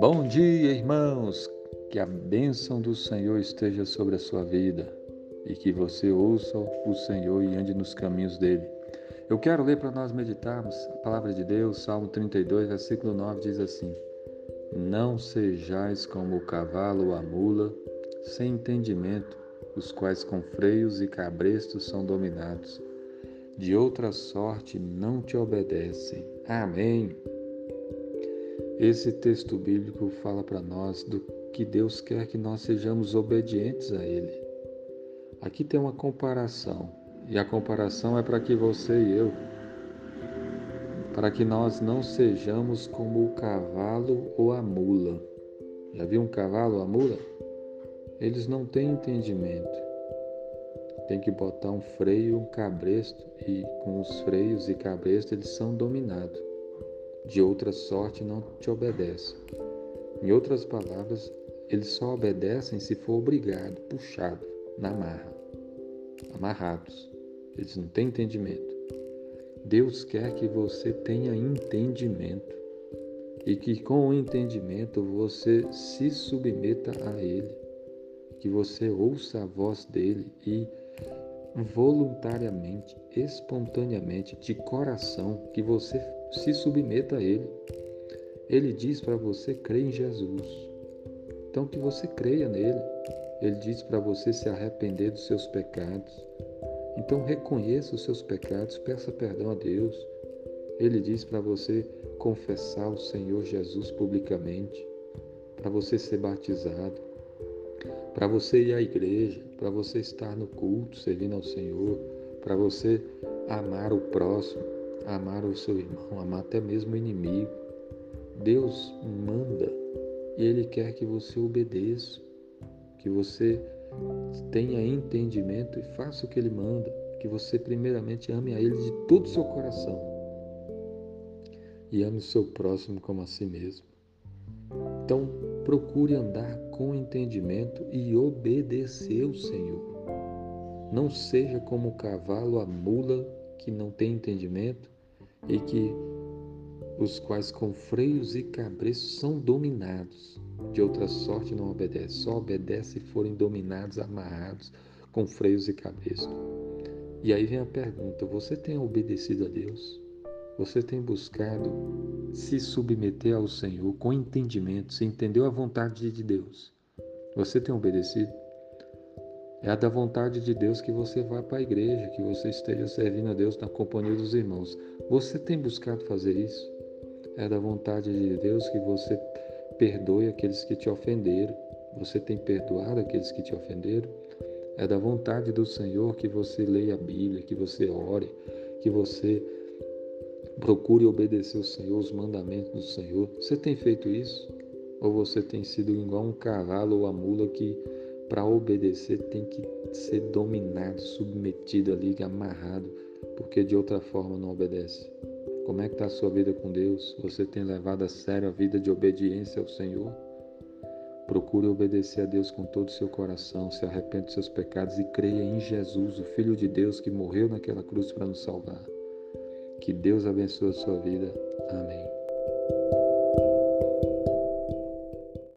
Bom dia, irmãos! Que a bênção do Senhor esteja sobre a sua vida e que você ouça o Senhor e ande nos caminhos dele. Eu quero ler para nós meditarmos a palavra de Deus, Salmo 32, versículo 9 diz assim: Não sejais como o cavalo ou a mula, sem entendimento, os quais com freios e cabrestos são dominados. De outra sorte não te obedecem. Amém. Esse texto bíblico fala para nós do que Deus quer que nós sejamos obedientes a Ele. Aqui tem uma comparação, e a comparação é para que você e eu, para que nós não sejamos como o cavalo ou a mula. Já viu um cavalo ou a mula? Eles não têm entendimento. Tem que botar um freio e um cabresto, e com os freios e cabresto eles são dominados. De outra sorte não te obedece. Em outras palavras, eles só obedecem se for obrigado, puxado, na marra, amarrados. Eles não têm entendimento. Deus quer que você tenha entendimento e que com o entendimento você se submeta a Ele que você ouça a voz dele e voluntariamente, espontaneamente, de coração, que você se submeta a ele. Ele diz para você crer em Jesus. Então que você creia nele. Ele diz para você se arrepender dos seus pecados. Então reconheça os seus pecados, peça perdão a Deus. Ele diz para você confessar o Senhor Jesus publicamente, para você ser batizado para você ir à igreja, para você estar no culto, servindo ao Senhor, para você amar o próximo, amar o seu irmão, amar até mesmo o inimigo. Deus manda e Ele quer que você obedeça, que você tenha entendimento e faça o que Ele manda, que você primeiramente ame a Ele de todo o seu coração e ame o seu próximo como a si mesmo. Então, procure andar com entendimento e obedecer o Senhor. Não seja como o cavalo, a mula que não tem entendimento e que os quais com freios e cabreços são dominados. De outra sorte não obedece, só obedece se forem dominados, amarrados com freios e cabreços. E aí vem a pergunta: você tem obedecido a Deus? Você tem buscado se submeter ao Senhor com entendimento, se entendeu a vontade de Deus. Você tem obedecido? É a da vontade de Deus que você vá para a igreja, que você esteja servindo a Deus na companhia dos irmãos. Você tem buscado fazer isso? É da vontade de Deus que você perdoe aqueles que te ofenderam. Você tem perdoado aqueles que te ofenderam? É da vontade do Senhor que você leia a Bíblia, que você ore, que você Procure obedecer o Senhor, os mandamentos do Senhor. Você tem feito isso? Ou você tem sido igual um cavalo ou a mula que, para obedecer, tem que ser dominado, submetido ali, amarrado, porque de outra forma não obedece? Como é que está a sua vida com Deus? Você tem levado a sério a vida de obediência ao Senhor? Procure obedecer a Deus com todo o seu coração, se arrependa dos seus pecados e creia em Jesus, o Filho de Deus que morreu naquela cruz para nos salvar. Que Deus abençoe a sua vida. Amém.